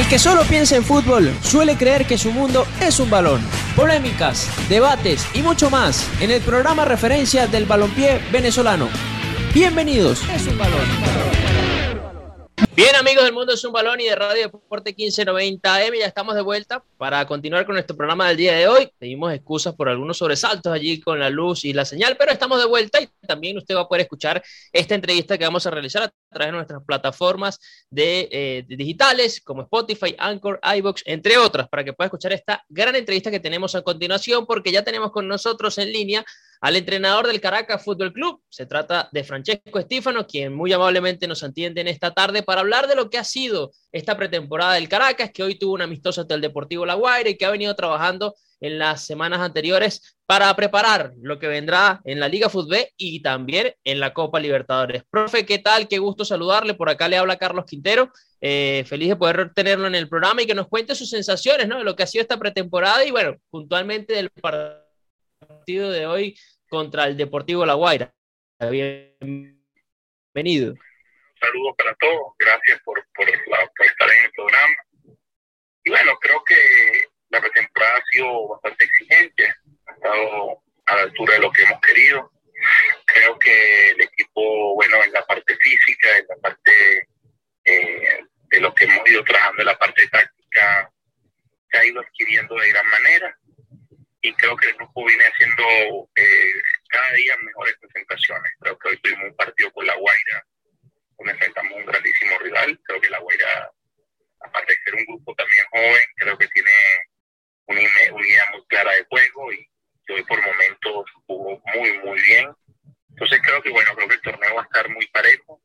El que solo piensa en fútbol suele creer que su mundo es un balón. Polémicas, debates y mucho más en el programa referencia del balompié venezolano. Bienvenidos. Es un balón. Bien, amigos del Mundo es un Balón y de Radio Deporte 1590M, ya estamos de vuelta para continuar con nuestro programa del día de hoy. Pedimos excusas por algunos sobresaltos allí con la luz y la señal, pero estamos de vuelta y también usted va a poder escuchar esta entrevista que vamos a realizar a través de nuestras plataformas de, eh, digitales como Spotify, Anchor, iBox, entre otras, para que pueda escuchar esta gran entrevista que tenemos a continuación, porque ya tenemos con nosotros en línea al entrenador del Caracas Fútbol Club. Se trata de Francesco Estífano, quien muy amablemente nos atiende en esta tarde para hablar de lo que ha sido esta pretemporada del Caracas, que hoy tuvo un amistoso ante el Deportivo La Guaira y que ha venido trabajando en las semanas anteriores para preparar lo que vendrá en la Liga Fútbol y también en la Copa Libertadores. Profe, ¿qué tal? Qué gusto saludarle. Por acá le habla Carlos Quintero. Eh, feliz de poder tenerlo en el programa y que nos cuente sus sensaciones ¿no? de lo que ha sido esta pretemporada y bueno, puntualmente del partido partido de hoy contra el Deportivo La Guaira. Bienvenido. Saludos para todos, gracias por, por, estar en el programa. Y bueno, creo que la pretemporada ha sido bastante exigente, ha estado a la altura de lo que hemos querido. Creo que el equipo, bueno, en la parte física, en la parte eh, de lo que hemos ido trabajando en la parte táctica, se ha ido adquiriendo de gran manera y creo que el grupo viene haciendo eh, cada día mejores presentaciones. Creo que hoy tuvimos un partido con La Guaira, donde enfrentamos un grandísimo rival. Creo que La Guaira, aparte de ser un grupo también joven, creo que tiene una, idea muy clara de juego y hoy por momentos jugó muy, muy bien. Entonces creo que, bueno, creo que el torneo va a estar muy parejo,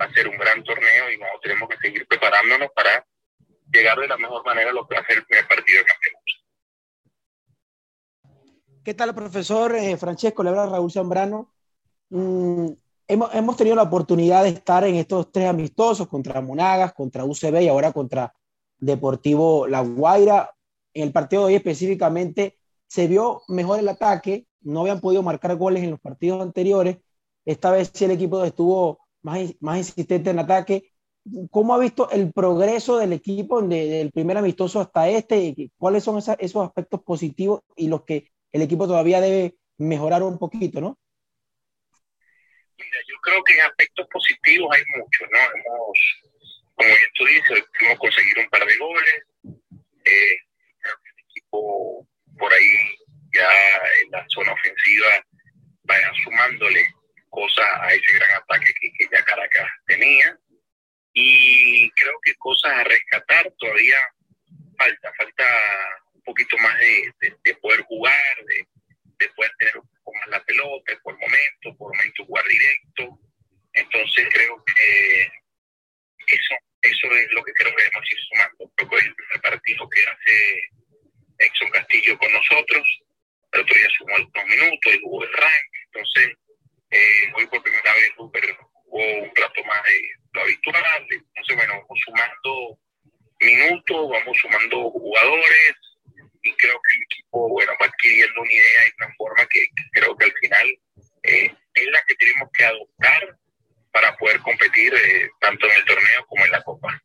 va a ser un gran torneo y tenemos que seguir preparándonos para llegar de la mejor manera a lo que va a ser el primer partido de campeonato. ¿Qué tal, profesor eh, Francesco? Le habla Raúl Zambrano. Mm, hemos, hemos, tenido la oportunidad de estar en estos tres amistosos contra Monagas, contra UCB y ahora contra Deportivo La Guaira. En el partido de hoy específicamente se vio mejor el ataque, no habían podido marcar goles en los partidos anteriores. Esta vez sí el equipo estuvo más, más insistente en ataque. ¿Cómo ha visto el progreso del equipo del primer amistoso hasta este? ¿Cuáles son esos aspectos positivos y los que el equipo todavía debe mejorar un poquito, ¿no? Mira, yo creo que en aspectos positivos hay muchos, ¿no? Hemos, como bien tú dices, hemos conseguido un par de goles. Eh, creo que el equipo por ahí ya en la zona ofensiva vaya sumándole cosas a ese gran ataque que, que ya Caracas tenía. Y creo que cosas a rescatar todavía falta, falta poquito más de, poder jugar, de, de, poder tener un poco más la pelota por momento, por momento jugar directo. Entonces creo que eso, eso es lo que creo que debemos ir sumando. Creo que es el primer partido que hace Exxon Castillo con nosotros. El otro día sumó algunos minutos y jugó el rank. Entonces, eh, hoy por primera vez Rupert jugó un rato más de lo habitual. Entonces, bueno, vamos sumando minutos, vamos sumando jugadores, y creo que el equipo bueno, va adquiriendo una idea y una forma que, creo que al final eh, es la que tenemos que adoptar para poder competir eh, tanto en el torneo como en la Copa.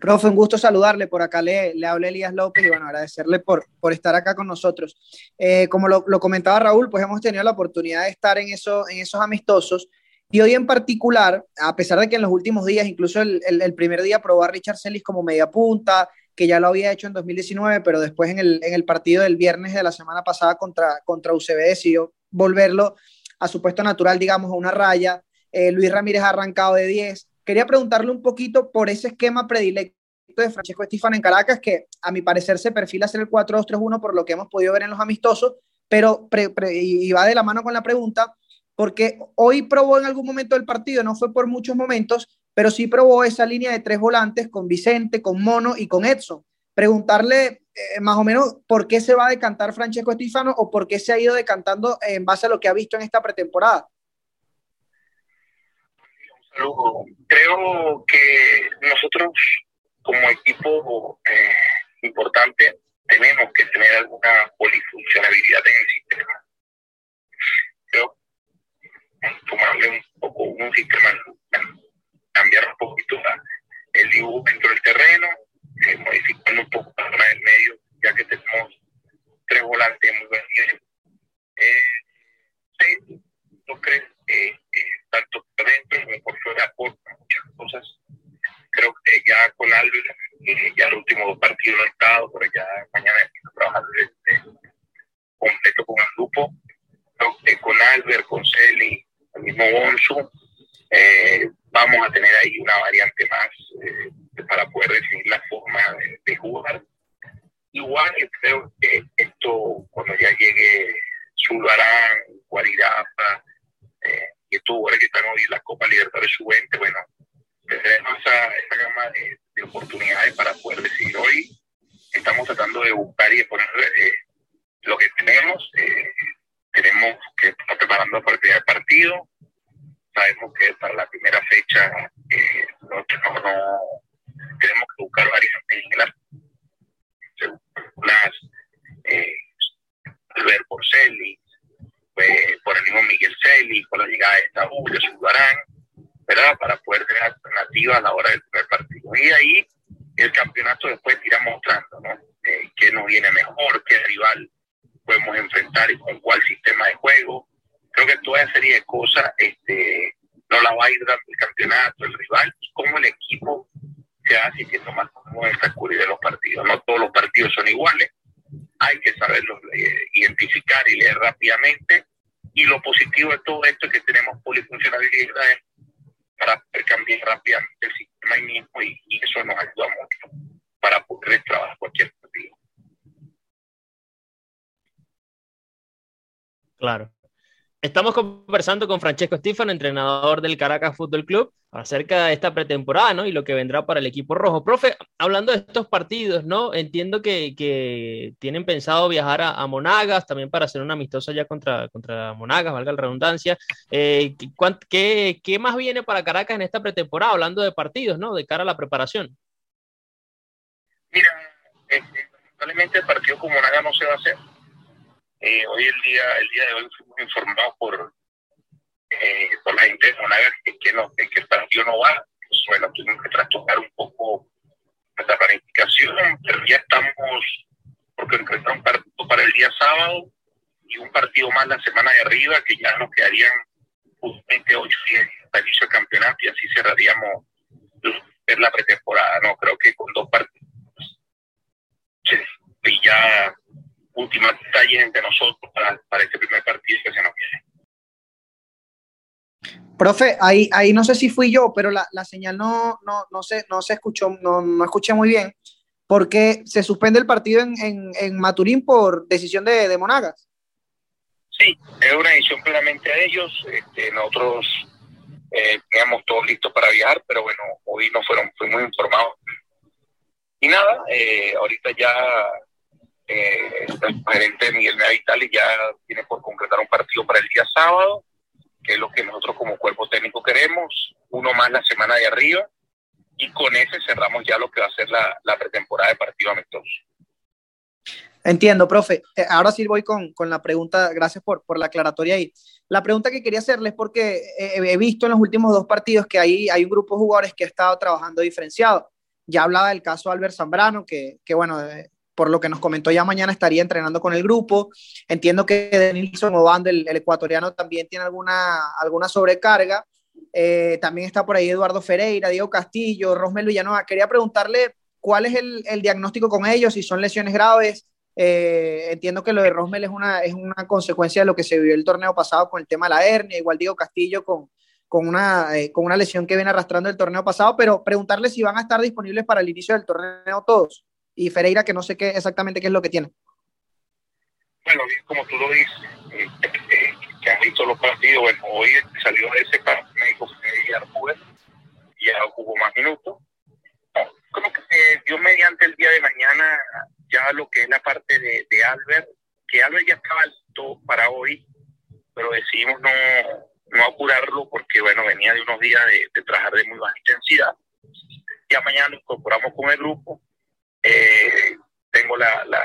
Profe, un gusto saludarle. Por acá le, le hablé Elías López y bueno, agradecerle por, por estar acá con nosotros. Eh, como lo, lo, comentaba Raúl, pues hemos tenido la oportunidad de estar en, eso, en esos amistosos. Y hoy en particular, a pesar de que en los últimos días, incluso el, el, primer día probó a Richard Celis como media punta, que ya lo había hecho en 2019, pero después en el, en el partido del viernes de la semana pasada contra, contra UCB decidió volverlo a su puesto natural, digamos, a una raya. Eh, Luis Ramírez ha arrancado de 10. Quería preguntarle un poquito por ese esquema predilecto de Francesco Estifano en Caracas, que a mi parecer se perfila ser el 4-2-3-1 por lo que hemos podido ver en los amistosos, pero y va de la mano con la pregunta, porque hoy probó en algún momento del partido, no fue por muchos momentos, pero sí probó esa línea de tres volantes con Vicente, con Mono y con Edson. Preguntarle eh, más o menos por qué se va a decantar Francesco Estifano o por qué se ha ido decantando en base a lo que ha visto en esta pretemporada. Creo que nosotros como equipo eh, importante tenemos que tener alguna polifuncionalidad en el sistema. Creo un sistema cambiar un poquito el dibujo dentro del terreno, eh, modificando un poco la zona del medio, ya que tenemos tres volantes muy buen nivel. Eh, yo creo eh, tanto por dentro como por fuera aporta muchas cosas. Creo que ya con Albert, eh, ya el último dos partidos no he estado, pero ya mañana trabajar este, completo con el grupo. Creo que con Albert, con Celi, el mismo Bonsu, eh, vamos a tener ahí una variante más eh, para poder definir la forma de, de, jugar. Igual creo que esto, cuando ya llegue Zulbarán, Guaridafa, eh, y estos jugadores que están hoy en la Copa Libertadores Sub-20, bueno, tendremos esa, esa gama de, de, oportunidades para poder decidir hoy. Estamos tratando de buscar y de poner eh, lo que tenemos. Eh, tenemos que estar preparando para el primer partido sabemos que para la primera fecha eh, no, no, tenemos que buscar varias reglas, unas eh, Albert Porcelli, eh, por el mismo Miguel Celi, con la llegada de esta de Sudarán, ¿verdad? Para poder a la hora del primer partido. Y ahí el campeonato después irá mostrando, ¿no? Eh, qué nos viene mejor, qué rival podemos enfrentar y con cuál sistema de juego creo que toda esa serie de cosas este, no la va a ir dando el campeonato, el rival, y cómo el equipo se hace sintiendo más cómodo en esa de los partidos. No todos los partidos son iguales. Hay que saberlos eh, identificar y leer rápidamente. Y lo positivo de todo esto es que tenemos polifuncionalidades para poder cambiar rápidamente el sistema ahí mismo y, y eso nos ayuda mucho para poder trabajar cualquier partido. Claro. Estamos conversando con Francesco Stefano, entrenador del Caracas Fútbol Club, acerca de esta pretemporada ¿no? y lo que vendrá para el equipo rojo. Profe, hablando de estos partidos, ¿no? entiendo que, que tienen pensado viajar a, Monagas también para hacer una amistosa ya contra, contra Monagas, valga la redundancia. Eh, ¿qué, ¿Qué más viene para Caracas en esta pretemporada, hablando de partidos, ¿no? de cara a la preparación? Mira, eh, lamentablemente el partido con Monagas no se va a hacer eh, hoy el día, el día de hoy fuimos informados por, eh, por la gente de Monagas que, que, no, que, el partido no va. Pues, bueno, tuvimos que trastocar un poco nuestra planificación, pero ya estamos porque concretar un partido para el día sábado y un partido más la semana de arriba, que ya nos quedarían justamente ocho días para inicio del campeonato y así cerraríamos la pretemporada. No, creo que con dos partidos y ya últimos detalles entre nosotros para, para este primer partido que se nos viene. Profe, ahí, ahí no sé si fui yo, pero la, la señal no, no, no, se, no se escuchó, no, no escuché muy bien, porque se suspende el partido en, en, en Maturín por decisión de, de, Monagas. Sí, es una decisión plenamente de ellos. Este, nosotros eh, teníamos todo listo para viajar, pero bueno, hoy no fueron, fuimos informados. Y nada, eh, ahorita ya eh, el gerente Miguel Medavitali ya tiene por concretar un partido para el día sábado, que es lo que nosotros como cuerpo técnico queremos, uno más la semana de arriba, y con ese cerramos ya lo que va a ser la, la pretemporada de partido amistoso. Entiendo, profe. Eh, ahora sí voy con, con, la pregunta, gracias por, por la aclaratoria ahí. La pregunta que quería hacerles, porque he, he visto en los últimos dos partidos que ahí hay un grupo de jugadores que ha estado trabajando diferenciado. Ya hablaba del caso Albert Zambrano, que, que bueno, eh, por lo que nos comentó ya mañana estaría entrenando con el grupo. Entiendo que Denilson Obando, el, ecuatoriano, también tiene alguna, alguna sobrecarga. Eh, también está por ahí Eduardo Ferreira, Diego Castillo, Rosmel Villanueva. Quería preguntarle cuál es el, el, diagnóstico con ellos, si son lesiones graves. Eh, entiendo que lo de Rosmel es una, es una consecuencia de lo que se vivió el torneo pasado con el tema de la hernia, igual Diego Castillo con, con, una, eh, con una lesión que viene arrastrando el torneo pasado, pero preguntarle si van a estar disponibles para el inicio del torneo todos y Ferreira que no sé qué exactamente qué es lo que tiene. Bueno, como tú lo dices, eh, eh, que han visto los partidos, bueno, hoy salió ese para médico Ferreira y ya jugó más minutos. No, como que eh, dio mediante el día de mañana ya lo que es la parte de, de Albert, que Albert ya estaba listo para hoy, pero decidimos no, no apurarlo porque, bueno, venía de unos días de, de trabajar de muy baja intensidad. Ya mañana nos incorporamos con el grupo eh, tengo la, la,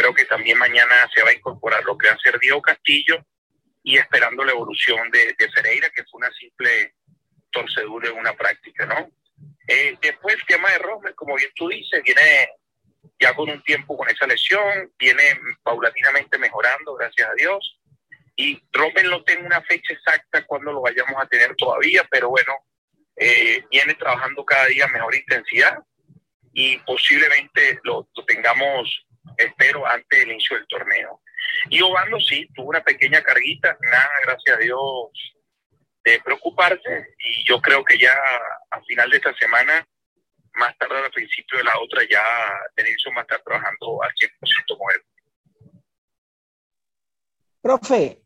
creo que también mañana se va a incorporar lo que va a ser Diego Castillo y esperando la evolución de, de que fue una simple torcedura en una práctica, ¿no? Eh, después tema de Rommel, como bien tú dices, viene ya con un tiempo con esa lesión, viene paulatinamente mejorando, gracias a Dios. Y Rommel no tengo una fecha exacta cuando lo vayamos a tener todavía, pero bueno, eh, viene trabajando cada día a mejor intensidad y posiblemente lo, tengamos, espero, antes del inicio del torneo. Y Obando sí, tuvo una pequeña carguita, nada, gracias a Dios, de preocuparse y yo creo que ya a final de esta semana, más tarde al principio de la otra, ya Denilson va a estar trabajando al 100% con él. Profe,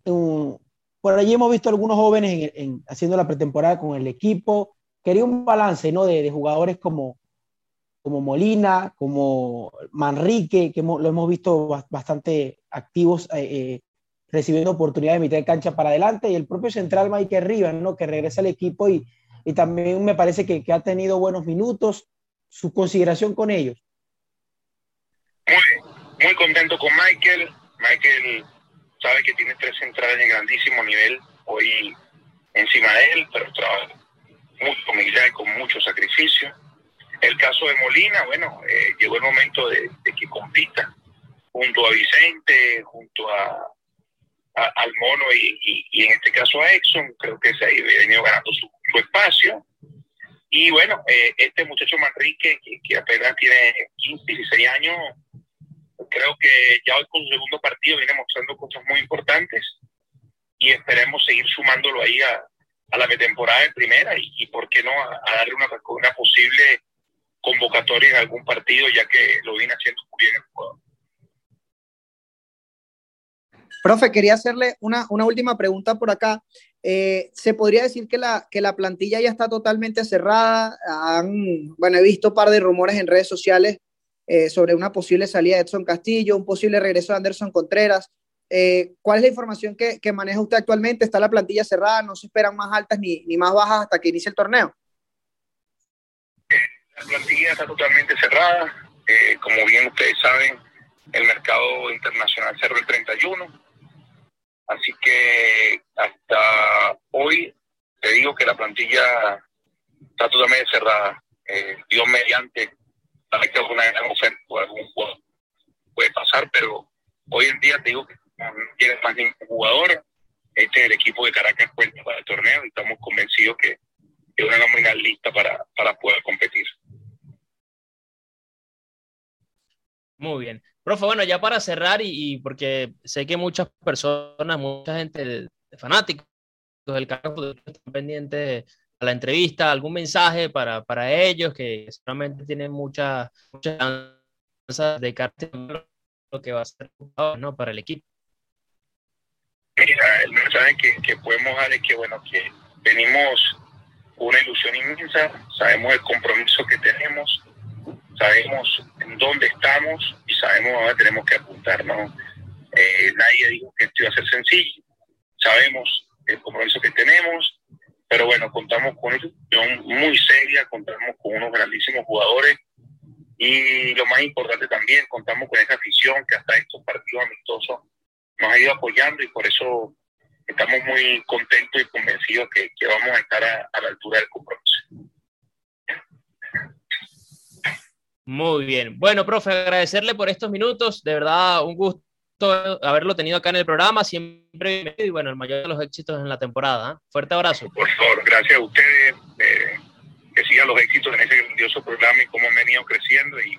por allí hemos visto algunos jóvenes haciendo la pretemporada con el equipo. Quería un balance ¿no? de, jugadores como, como Molina, como Manrique, que lo hemos visto bastante activos eh, eh, recibiendo oportunidades de mitad de cancha para adelante, y el propio central Mike Rivas, ¿no? que regresa al equipo y, también me parece que, que, ha tenido buenos minutos. Su consideración con ellos. Muy, muy contento con Michael. Michael sabe que tiene tres centrales de grandísimo nivel hoy encima de él, pero trabaja mucho humildad y con mucho sacrificio. El caso de Molina, bueno, eh, llegó el momento de, que compita junto a Vicente, junto a, al Mono y, y, en este caso a Exxon, creo que se ha venido ganando su, espacio. Y bueno, eh, este muchacho Manrique, que, que apenas tiene 15, 16 años, creo que ya hoy con su segundo partido viene mostrando cosas muy importantes y esperemos seguir sumándolo ahí a, a la temporada de primera y, por qué no a, darle una, una, posible convocatoria en algún partido ya que lo viene haciendo muy bien el jugador. Profe, quería hacerle una, una última pregunta por acá. Eh, ¿Se podría decir que la, que la plantilla ya está totalmente cerrada? Han, bueno, he visto un par de rumores en redes sociales eh, sobre una posible salida de Edson Castillo, un posible regreso de Anderson Contreras. Eh, ¿Cuál es la información que, que, maneja usted actualmente? ¿Está la plantilla cerrada? ¿No se esperan más altas ni, ni más bajas hasta que inicie el torneo? La plantilla está totalmente cerrada. Eh, como bien ustedes saben, el mercado internacional cerró el 31. Así que hasta hoy te digo que la plantilla está totalmente cerrada. Dios mediante, que alguna gran oferta o algún jugador puede pasar, pero hoy en día te digo que no llega más ningún jugador. Este es el equipo de Caracas cuenta para el torneo y estamos convencidos que es una nómina lista para, para poder competir. Muy bien. Profe, bueno, ya para cerrar y, porque sé que muchas personas, mucha gente de, fanáticos del Caracas están pendientes la entrevista, algún mensaje para, para ellos que seguramente tienen mucha, mucha chance de carta lo que va a ser ¿no? para el equipo. Mira, el mensaje que, que podemos dar es que, bueno, que venimos una ilusión inmensa, sabemos el compromiso que tenemos, sabemos en dónde estamos y sabemos dónde tenemos que apuntar, ¿no? Eh, nadie dijo que esto iba a ser sencillo, sabemos el compromiso que tenemos, pero bueno, contamos con una institución muy seria, contamos con unos grandísimos jugadores y lo más importante también, contamos con esa afición que hasta estos partidos amistosos nos ha ido apoyando y por eso estamos muy contentos y convencidos que, que vamos a estar a la altura del compromiso. Muy bien. Bueno, profe, agradecerle por estos minutos. De verdad, un gusto haberlo tenido acá en el programa, siempre y bueno, el mayor de los éxitos en la temporada. ¿eh? Fuerte abrazo. Por favor, gracias a ustedes, eh, que sigan los éxitos en ese grandioso programa y cómo han venido creciendo y